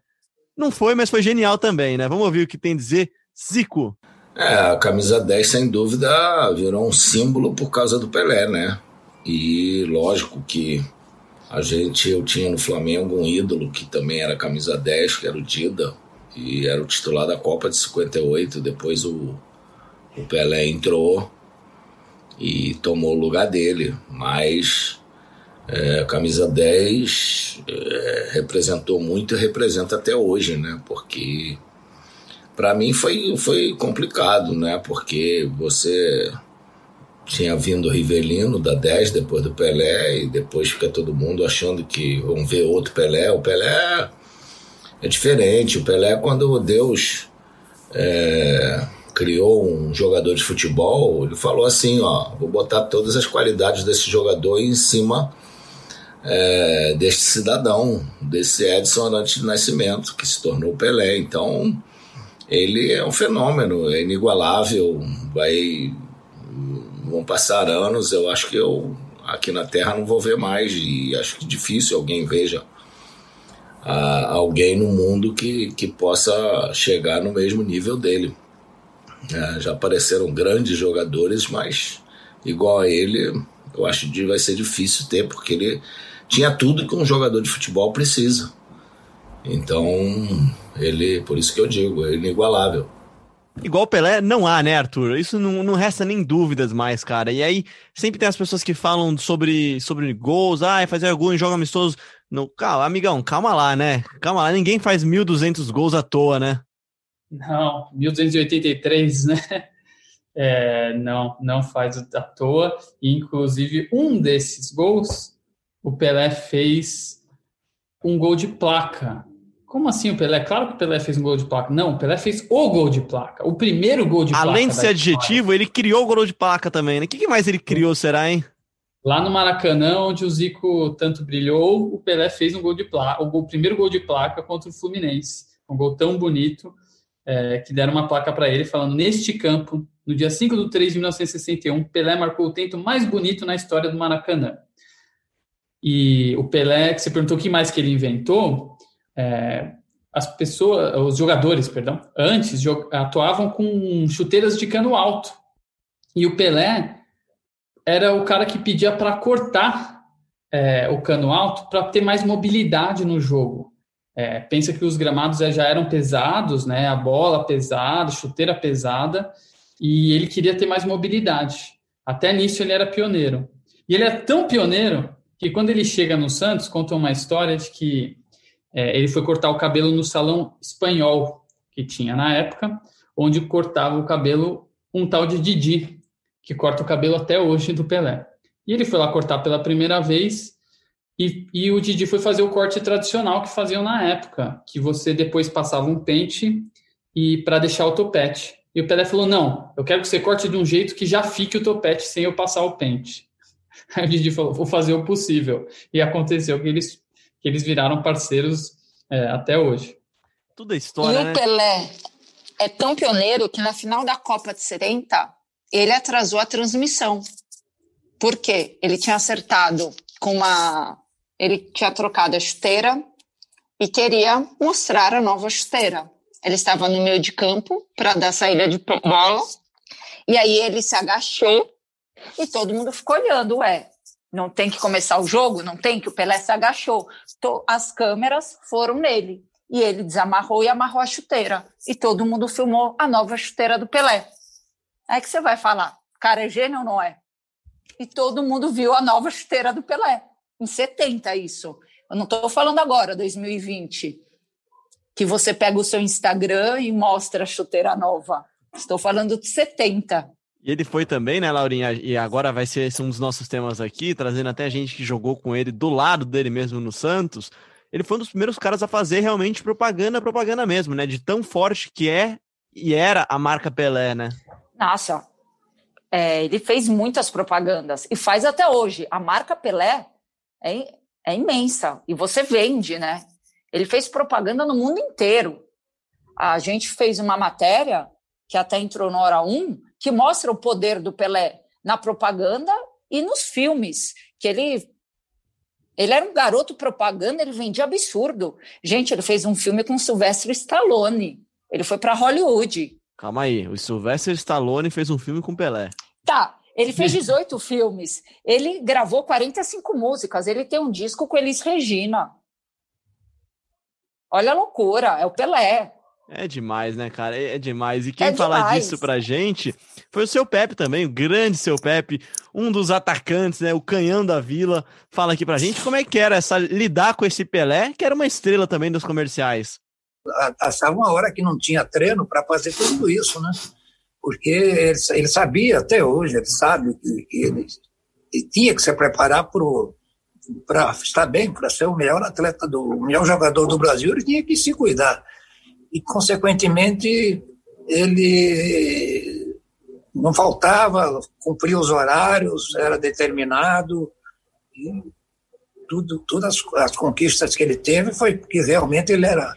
S3: Não foi, mas foi genial também, né? Vamos ouvir o que tem a dizer Zico.
S9: É, a camisa 10, sem dúvida, virou um símbolo por causa do Pelé, né? E lógico que a gente, eu tinha no Flamengo um ídolo que também era camisa 10, que era o Dida, e era o titular da Copa de 58. Depois o, o Pelé entrou e tomou o lugar dele, mas é, a camisa 10 é, representou muito e representa até hoje, né? Porque para mim foi, foi complicado, né? Porque você tinha vindo o Rivelino da 10 depois do Pelé e depois fica todo mundo achando que vão ver outro Pelé. O Pelé é diferente. O Pelé, quando Deus é, criou um jogador de futebol, ele falou assim: ó, vou botar todas as qualidades desse jogador em cima é, deste cidadão, desse Edson Arantes de Nascimento, que se tornou Pelé. Então ele é um fenômeno, é inigualável, vai vão passar anos, eu acho que eu aqui na Terra não vou ver mais e acho que difícil alguém veja uh, alguém no mundo que, que possa chegar no mesmo nível dele. Uh, já apareceram grandes jogadores, mas igual a ele, eu acho que vai ser difícil ter, porque ele tinha tudo que um jogador de futebol precisa. Então, ele, por isso que eu digo, é inigualável.
S3: Igual o Pelé, não há, né, Arthur? Isso não, não resta nem dúvidas mais, cara. E aí, sempre tem as pessoas que falam sobre, sobre gols, ah, fazer gol em jogo amistoso. No, calma, amigão, calma lá, né? Calma lá, ninguém faz 1.200 gols à toa, né?
S5: Não, 1.283, né? É, não, não faz à toa. Inclusive, um desses gols, o Pelé fez um gol de placa Como assim o Pelé? Claro que o Pelé fez um gol de placa. Não, o Pelé fez o gol de placa. O primeiro gol de placa.
S3: Além de ser adjetivo, ele criou o gol de placa também, né? O que mais ele criou, será, hein?
S5: Lá no Maracanã, onde o Zico tanto brilhou, o Pelé fez um gol de placa, o, gol, o primeiro gol de placa contra o Fluminense. Um gol tão bonito é, que deram uma placa para ele falando: neste campo, no dia 5 de 3 de 1961, Pelé marcou o tento mais bonito na história do Maracanã. E o Pelé, que você perguntou o que mais que ele inventou, é, as pessoas, os jogadores, perdão, antes atuavam com chuteiras de cano alto. E o Pelé era o cara que pedia para cortar é, o cano alto para ter mais mobilidade no jogo. É, pensa que os gramados já eram pesados, né? A bola pesada, chuteira pesada, e ele queria ter mais mobilidade. Até nisso ele era pioneiro. E ele é tão pioneiro que quando ele chega no Santos, conta uma história de que é, ele foi cortar o cabelo no salão espanhol que tinha na época, onde cortava o cabelo um tal de Didi, que corta o cabelo até hoje do Pelé. E ele foi lá cortar pela primeira vez e, e o Didi foi fazer o corte tradicional que faziam na época, que você depois passava um pente e para deixar o topete. E o Pelé falou: Não, eu quero que você corte de um jeito que já fique o topete sem eu passar o pente. Aí o Didi falou: Vou fazer o possível. E aconteceu que eles, eles viraram parceiros é, até hoje.
S3: Tudo é história.
S4: E
S3: né?
S4: o Pelé é tão pioneiro que na final da Copa de 70 ele atrasou a transmissão. Por quê? Ele tinha acertado com uma ele tinha trocado a chuteira e queria mostrar a nova chuteira. Ele estava no meio de campo para dar saída de bola, e aí ele se agachou e todo mundo ficou olhando, ué, não tem que começar o jogo? Não tem que o Pelé se agachou. As câmeras foram nele e ele desamarrou e amarrou a chuteira e todo mundo filmou a nova chuteira do Pelé. Aí que você vai falar, cara é gênio ou não é? E todo mundo viu a nova chuteira do Pelé em 70 isso. Eu não estou falando agora, 2020, que você pega o seu Instagram e mostra a chuteira nova. Estou falando de 70.
S3: E ele foi também, né, Laurinha? E agora vai ser um dos nossos temas aqui, trazendo até gente que jogou com ele do lado dele mesmo no Santos. Ele foi um dos primeiros caras a fazer realmente propaganda, propaganda mesmo, né? De tão forte que é e era a marca Pelé, né?
S4: Nossa, é, ele fez muitas propagandas e faz até hoje. A marca Pelé é, é imensa e você vende, né? Ele fez propaganda no mundo inteiro. A gente fez uma matéria que até entrou na hora 1, que mostra o poder do Pelé na propaganda e nos filmes, que ele ele era um garoto propaganda, ele vendia absurdo. Gente, ele fez um filme com Sylvester Stallone. Ele foi para Hollywood.
S3: Calma aí, o Sylvester Stallone fez um filme com Pelé.
S4: Tá, ele fez 18 filmes. Ele gravou 45 músicas. Ele tem um disco com Elis Regina. Olha a loucura, é o Pelé.
S3: É demais, né, cara? É, é demais. E quem é fala disso pra gente foi o seu Pepe também, o grande seu Pepe, um dos atacantes, né? O canhão da vila. Fala aqui pra gente como é que era essa lidar com esse Pelé, que era uma estrela também dos comerciais.
S10: Passava uma hora que não tinha treino para fazer tudo isso, né? porque ele, ele sabia, até hoje, ele sabe que, que ele, ele, tinha que se preparar para estar bem, para ser o melhor atleta, do, o melhor jogador do Brasil, ele tinha que se cuidar. E, consequentemente, ele não faltava, cumpria os horários, era determinado, e tudo, todas as, as conquistas que ele teve foi porque realmente ele era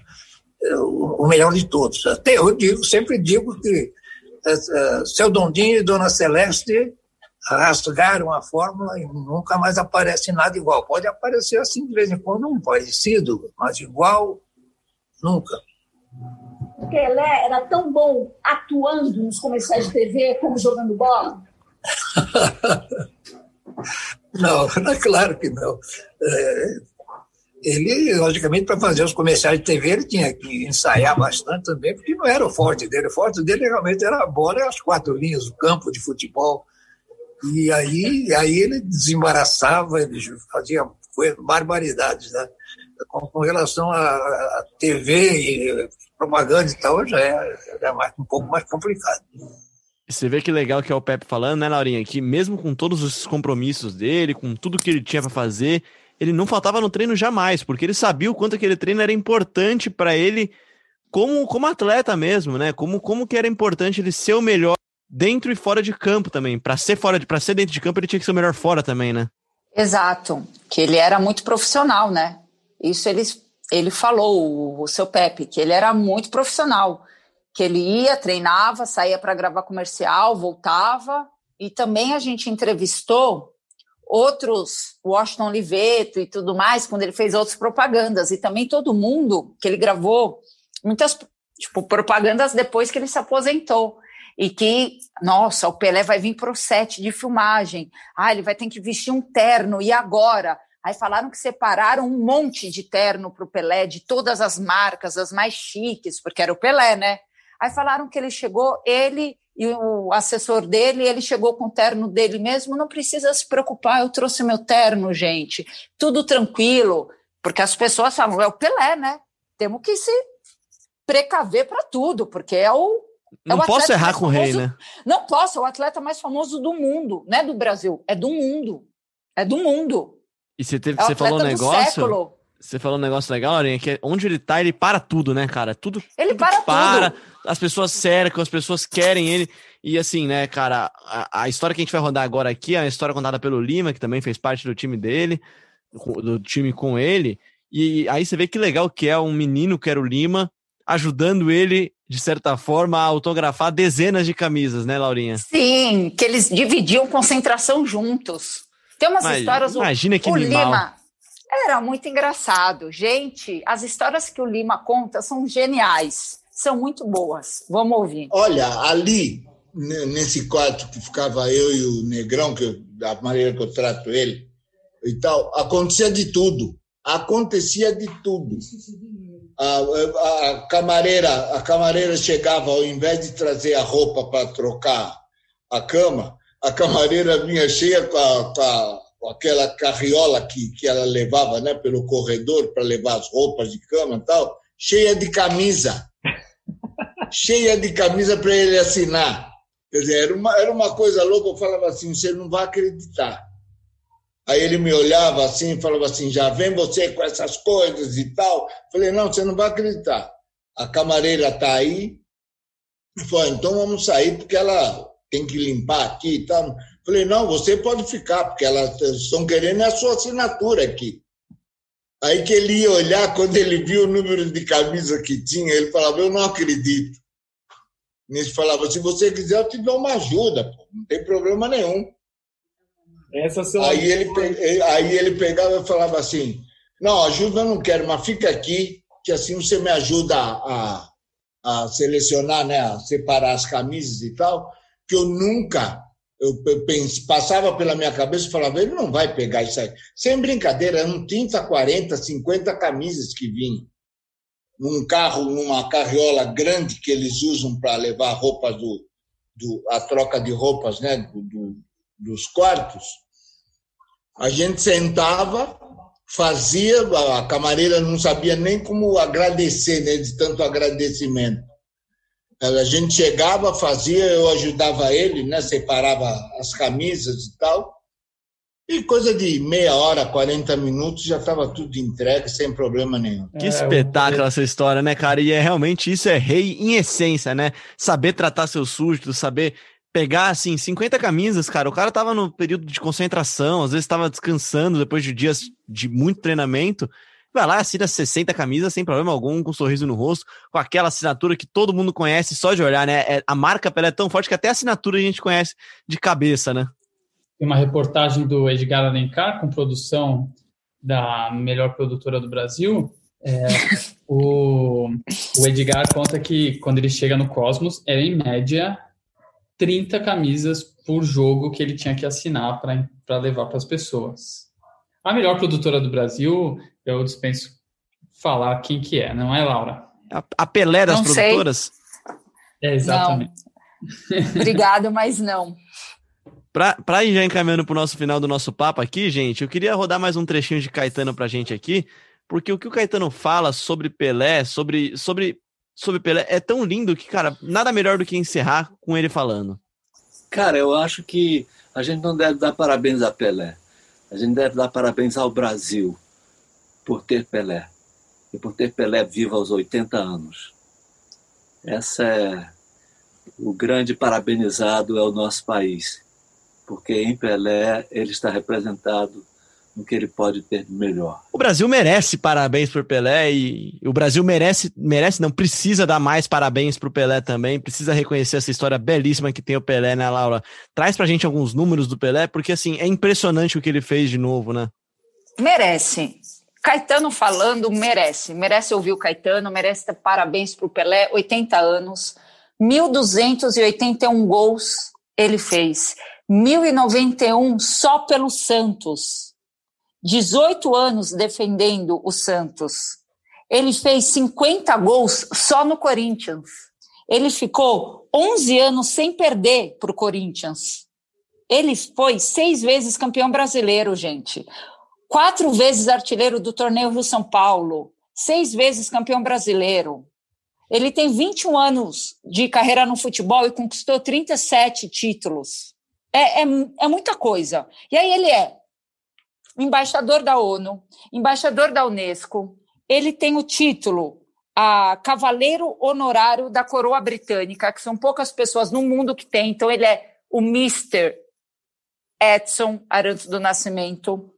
S10: eh, o melhor de todos. Até eu digo, sempre digo que é, seu Dondinho e Dona Celeste rasgaram a fórmula e nunca mais aparece nada igual. Pode aparecer assim de vez em quando um parecido, mas igual, nunca.
S11: Pelé era tão bom atuando nos comerciais de TV como jogando bola?
S10: não, é claro que não. É, ele, logicamente, para fazer os comerciais de TV, ele tinha que ensaiar bastante também, porque não era o forte dele. O forte dele realmente era a bola e as quatro linhas, o campo de futebol. E aí, aí ele desembaraçava, ele fazia barbaridades. Né? Com, com relação à TV e propaganda e tal, já é, é mais, um pouco mais complicado.
S3: Você vê que legal que é o Pepe falando, né, Laurinha? Que mesmo com todos os compromissos dele, com tudo que ele tinha para fazer, ele não faltava no treino jamais, porque ele sabia o quanto aquele treino era importante para ele como, como atleta mesmo, né? Como, como que era importante ele ser o melhor dentro e fora de campo também. Para ser fora de, para ser dentro de campo, ele tinha que ser o melhor fora também, né?
S4: Exato, que ele era muito profissional, né? Isso ele, ele falou, o, seu Pepe, que ele era muito profissional, que ele ia, treinava, saía para gravar comercial, voltava. E também a gente entrevistou outros, Washington Oliveto e tudo mais, quando ele fez outras propagandas. E também todo mundo que ele gravou, muitas tipo, propagandas depois que ele se aposentou e que, nossa, o Pelé vai vir para o set de filmagem, ah, ele vai ter que vestir um terno, e agora? Aí falaram que separaram um monte de terno para o Pelé, de todas as marcas, as mais chiques, porque era o Pelé, né? Aí falaram que ele chegou, ele e o assessor dele, ele chegou com o terno dele mesmo, não precisa se preocupar, eu trouxe meu terno, gente, tudo tranquilo, porque as pessoas falam, é o Pelé, né? Temos que se precaver para tudo, porque é o
S3: não é posso errar com o rei, né?
S4: Não posso, é o atleta mais famoso do mundo, não é do Brasil, é do mundo. É do mundo.
S3: E você, teve, é você falou um negócio. Você falou um negócio legal, Aurinha, que é onde ele tá, ele para tudo, né, cara? Tudo.
S4: Ele tudo para, para tudo.
S3: As pessoas cercam, as pessoas querem ele. E assim, né, cara, a, a, história que a gente vai rodar agora aqui é uma história contada pelo Lima, que também fez parte do time dele, do time com ele. E aí você vê que legal que é um menino que era o Lima, ajudando ele, de certa forma, a autografar dezenas de camisas, né, Laurinha?
S4: Sim, que eles dividiam concentração juntos. Tem umas Mas, histórias.
S3: Imagina que
S4: o
S3: animal.
S4: Lima era muito engraçado. Gente, as histórias que o Lima conta são geniais, são muito boas. Vamos ouvir.
S12: Olha, ali, nesse quarto que ficava eu e o Negrão, que eu, da maneira que eu trato ele e tal, acontecia de tudo. Acontecia de tudo a, a, camareira, a camareira chegava, ao invés de trazer a roupa para trocar a cama, a camareira vinha cheia com, a, com, a, com aquela carriola que, que ela levava né, pelo corredor para levar as roupas de cama e tal, cheia de camisa. cheia de camisa para ele assinar. Quer dizer, era uma, era uma coisa louca, eu falava assim, você não vai acreditar. Aí ele me olhava assim e falava assim: já vem você com essas coisas e tal. Falei: não, você não vai acreditar. A camareira está aí. Falei: então vamos sair porque ela tem que limpar aqui e tal. Falei: não, você pode ficar porque elas estão querendo a sua assinatura aqui. Aí que ele ia olhar, quando ele viu o número de camisa que tinha, ele falava: eu não acredito. Ele falava: se você quiser, eu te dou uma ajuda, pô. não tem problema nenhum. aí, ele, aí ele pegava e falava assim: Não, ajuda eu não quero, mas fica aqui, que assim você me ajuda a, a selecionar, né, a separar as camisas e tal, que eu nunca. Eu pense, passava pela minha cabeça e falava: ele não vai pegar isso aí. Sem brincadeira, eram 30, 40, 50 camisas que vinham. Num carro, numa carriola grande que eles usam para levar roupas do, do, a troca de roupas né, do, do dos quartos, a gente sentava, fazia, a camareira não sabia nem como agradecer, né, de tanto agradecimento. A gente chegava, fazia, eu ajudava ele, né, separava as camisas e tal. E coisa de meia hora, 40 minutos, já estava tudo entregue, sem problema nenhum.
S3: Que espetáculo essa história, né, cara? E é realmente isso é rei em essência, né? Saber tratar seus súditos, saber pegar, assim, 50 camisas, cara. O cara tava no período de concentração, às vezes tava descansando depois de dias de muito treinamento. Vai lá, assina 60 camisas sem problema algum, com um sorriso no rosto, com aquela assinatura que todo mundo conhece só de olhar, né? É, a marca Pelé é tão forte que até a assinatura a gente conhece de cabeça, né?
S5: Tem uma reportagem do Edgar Alencar, com produção da melhor produtora do Brasil. É, o, o Edgar conta que quando ele chega no Cosmos, era em média 30 camisas por jogo que ele tinha que assinar para levar para as pessoas. A melhor produtora do Brasil, eu dispenso falar quem que é, não é, Laura?
S3: A, a Pelé das não produtoras?
S5: Sei. É, exatamente.
S4: Obrigado, mas não.
S3: Para ir já encaminhando para o nosso final do nosso papo aqui, gente, eu queria rodar mais um trechinho de Caetano para a gente aqui, porque o que o Caetano fala sobre Pelé, sobre, sobre sobre Pelé é tão lindo que, cara, nada melhor do que encerrar com ele falando.
S8: Cara, eu acho que a gente não deve dar parabéns a Pelé, A gente deve dar parabéns ao Brasil por ter Pelé e por ter Pelé vivo aos 80 anos. Essa é o grande parabenizado é o nosso país, porque em Pelé ele está representado no que ele pode ter de melhor.
S3: O Brasil merece parabéns por Pelé e o Brasil merece, merece não, precisa dar mais parabéns para o Pelé também, precisa reconhecer essa história belíssima que tem o Pelé, né, Laura? Traz pra gente alguns números do Pelé, porque assim, é impressionante o que ele fez de novo, né?
S4: Merece. Caetano falando, merece. Merece ouvir o Caetano, merece parabéns para o Pelé, 80 anos, 1.281 gols ele fez, 1.091 só pelo Santos, 18 anos defendendo o Santos. Ele fez 50 gols só no Corinthians. Ele ficou 11 anos sem perder para o Corinthians. Ele foi seis vezes campeão brasileiro, gente quatro vezes artilheiro do torneio Rio São Paulo, seis vezes campeão brasileiro. Ele tem 21 anos de carreira no futebol e conquistou 37 títulos. É, é, é muita coisa. E aí ele é embaixador da ONU, embaixador da Unesco, ele tem o título a Cavaleiro Honorário da Coroa Britânica, que são poucas pessoas no mundo que tem. Então, ele é o Mr. Edson Arantes do Nascimento.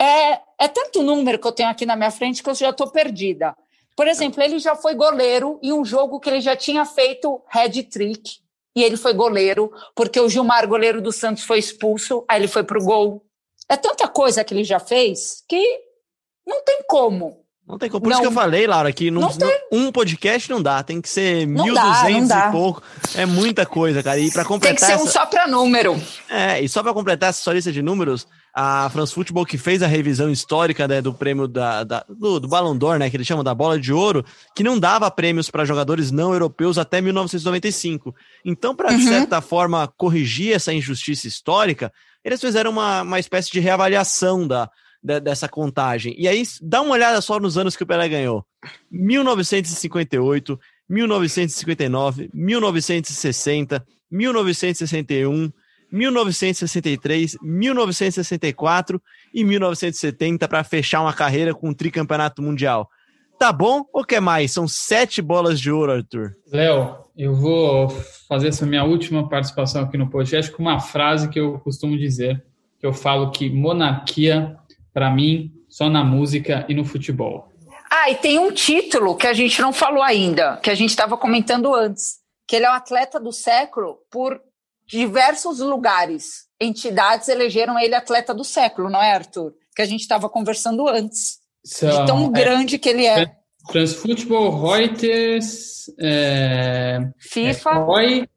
S4: É, é tanto número que eu tenho aqui na minha frente que eu já estou perdida. Por exemplo, ele já foi goleiro em um jogo que ele já tinha feito head trick, e ele foi goleiro, porque o Gilmar, goleiro do Santos, foi expulso, aí ele foi pro gol. É tanta coisa que ele já fez que não tem como.
S3: Não tem como. Por não, isso que eu falei, Laura, que não, não um podcast não dá, tem que ser 1.200 e pouco. É muita coisa, cara. E para completar.
S4: Tem que ser um
S3: essa...
S4: só para número.
S3: É, e só para completar essa sua lista de números, a France Football que fez a revisão histórica né, do prêmio da, da do, do Ballon d'Or, né, que eles chamam da bola de ouro, que não dava prêmios para jogadores não europeus até 1995. Então, para uhum. de certa forma corrigir essa injustiça histórica, eles fizeram uma, uma espécie de reavaliação da, da, dessa contagem. E aí, dá uma olhada só nos anos que o Pelé ganhou: 1958, 1959, 1960, 1961. 1963, 1964 e 1970 para fechar uma carreira com um tricampeonato mundial. Tá bom ou quer mais? São sete bolas de ouro, Arthur.
S5: Léo, eu vou fazer essa minha última participação aqui no podcast com uma frase que eu costumo dizer, que eu falo que monarquia, para mim, só na música e no futebol.
S4: Ah, e tem um título que a gente não falou ainda, que a gente estava comentando antes, que ele é o atleta do século por diversos lugares, entidades elegeram ele atleta do século, não é, Arthur? Que a gente estava conversando antes. São, de tão é, grande que ele é.
S5: Transfootball, Reuters, é,
S4: FIFA.
S5: É, Roy,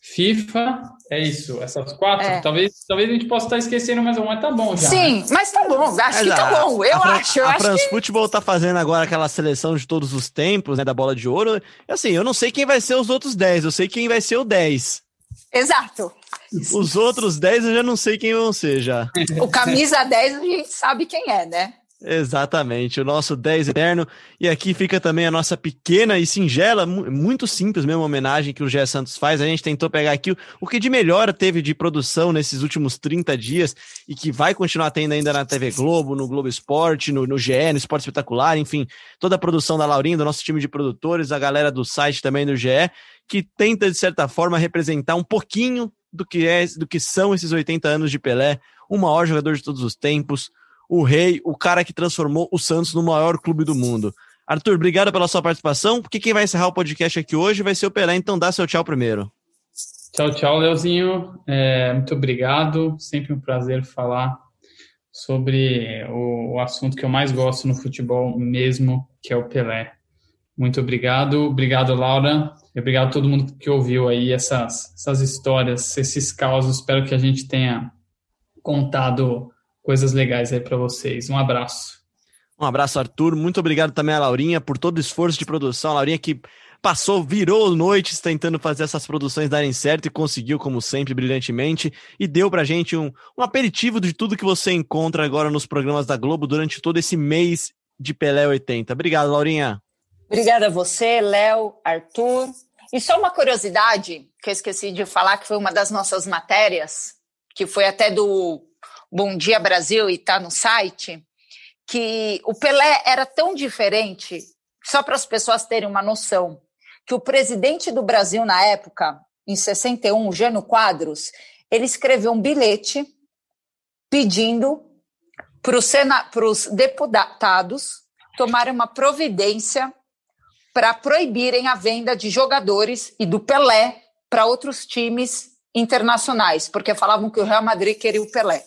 S5: FIFA, é isso, essas quatro. É. Talvez, talvez a gente possa estar esquecendo mais uma, mas tá bom já.
S4: Sim,
S5: né?
S4: mas tá bom, acho que tá bom. Eu a, acho. Eu
S3: a
S4: acho
S3: France
S4: que...
S3: Football tá fazendo agora aquela seleção de todos os tempos, né, da bola de ouro. Assim, eu não sei quem vai ser os outros 10, eu sei quem vai ser o 10.
S4: Exato.
S3: Os outros 10 eu já não sei quem vão ser já.
S4: O camisa 10 a gente sabe quem é, né?
S3: Exatamente, o nosso 10 eterno. E aqui fica também a nossa pequena e singela, muito simples mesmo, homenagem que o Gé Santos faz. A gente tentou pegar aqui o que de melhor teve de produção nesses últimos 30 dias e que vai continuar tendo ainda na TV Globo, no Globo Esporte, no, no GE, no Esporte Espetacular, enfim, toda a produção da Laurinha, do nosso time de produtores, a galera do site também do GE, que tenta, de certa forma, representar um pouquinho do que, é, do que são esses 80 anos de Pelé, o maior jogador de todos os tempos o rei, o cara que transformou o Santos no maior clube do mundo. Arthur, obrigado pela sua participação, porque quem vai encerrar o podcast aqui hoje vai ser o Pelé, então dá seu tchau primeiro.
S5: Tchau, tchau, Leozinho. É, muito obrigado. Sempre um prazer falar sobre o, o, assunto que eu mais gosto no futebol mesmo, que é o Pelé. Muito obrigado. Obrigado, Laura. E obrigado a todo mundo que ouviu aí essas, essas histórias, esses causos. Espero que a gente tenha contado coisas legais aí para vocês. Um abraço.
S3: Um abraço, Arthur. Muito obrigado também a Laurinha por todo o esforço de produção. A Laurinha que passou, virou noites tentando fazer essas produções darem certo e conseguiu, como sempre, brilhantemente. E deu pra gente um, um aperitivo de tudo que você encontra agora nos programas da Globo durante todo esse mês de Pelé 80. Obrigado, Laurinha.
S4: Obrigada a você, Léo, Arthur. E só uma curiosidade que eu esqueci de falar, que foi uma das nossas matérias, que foi até do Bom Dia Brasil e está no site, que o Pelé era tão diferente, só para as pessoas terem uma noção, que o presidente do Brasil na época, em 61, Jânio Quadros, ele escreveu um bilhete pedindo para os deputados tomarem uma providência para proibirem a venda de jogadores e do Pelé para outros times internacionais, porque falavam que o Real Madrid queria o Pelé.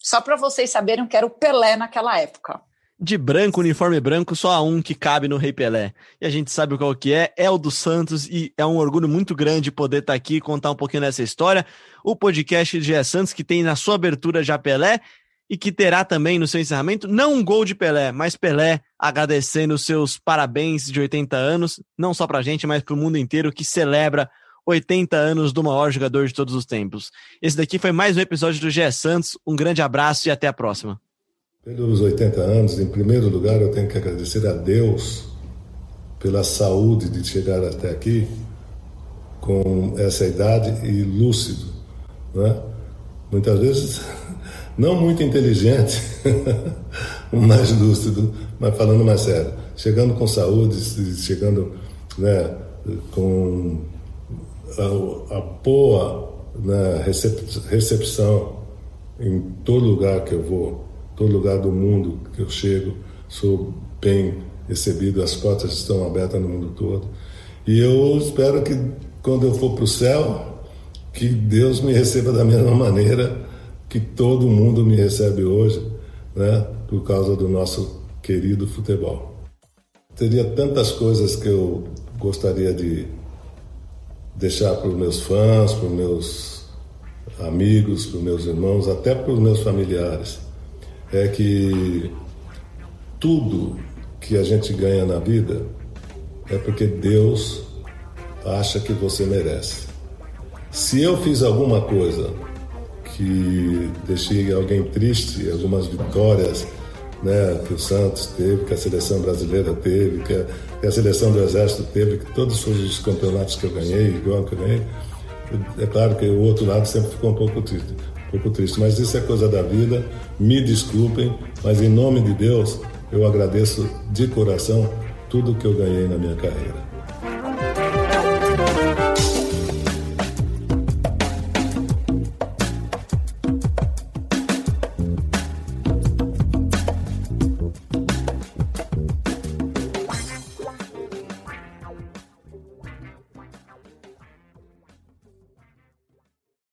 S4: Só para vocês saberem que era o Pelé naquela época.
S3: De branco, uniforme branco, só há um que cabe no Rei Pelé. E a gente sabe qual que é, é o do Santos, e é um orgulho muito grande poder estar tá aqui e contar um pouquinho dessa história. O podcast de Gé Santos, que tem na sua abertura já Pelé, e que terá também no seu encerramento não um gol de Pelé, mas Pelé agradecendo os seus parabéns de 80 anos, não só para a gente, mas para o mundo inteiro que celebra 80 anos do maior jogador de todos os tempos. Esse daqui foi mais um episódio do GE Santos. Um grande abraço e até a próxima.
S13: Pelos 80 anos, em primeiro lugar, eu tenho que agradecer a Deus pela saúde de chegar até aqui com essa idade e lúcido, né? Muitas vezes não muito inteligente, mais lúcido, mas falando mais sério, chegando com saúde, chegando né, com a, a boa né, recepção em todo lugar que eu vou, todo lugar do mundo que eu chego, sou bem recebido, as portas estão abertas no mundo todo. E eu espero que quando eu for para o céu, que Deus me receba da mesma maneira que todo mundo me recebe hoje, né, por causa do nosso querido futebol. Teria tantas coisas que eu gostaria de deixar para os meus fãs, para os meus amigos, para os meus irmãos, até para os meus familiares. É que tudo que a gente ganha na vida é porque Deus acha que você merece. Se eu fiz alguma coisa que deixei alguém triste, algumas vitórias né, que o Santos teve, que a seleção brasileira teve, que a, que a seleção do Exército teve, que todos os campeonatos que eu ganhei, igual que eu ganhei. É claro que o outro lado sempre ficou um pouco triste, um pouco triste, mas isso é coisa da vida. Me desculpem, mas em nome de Deus eu agradeço de coração tudo que eu ganhei na minha carreira.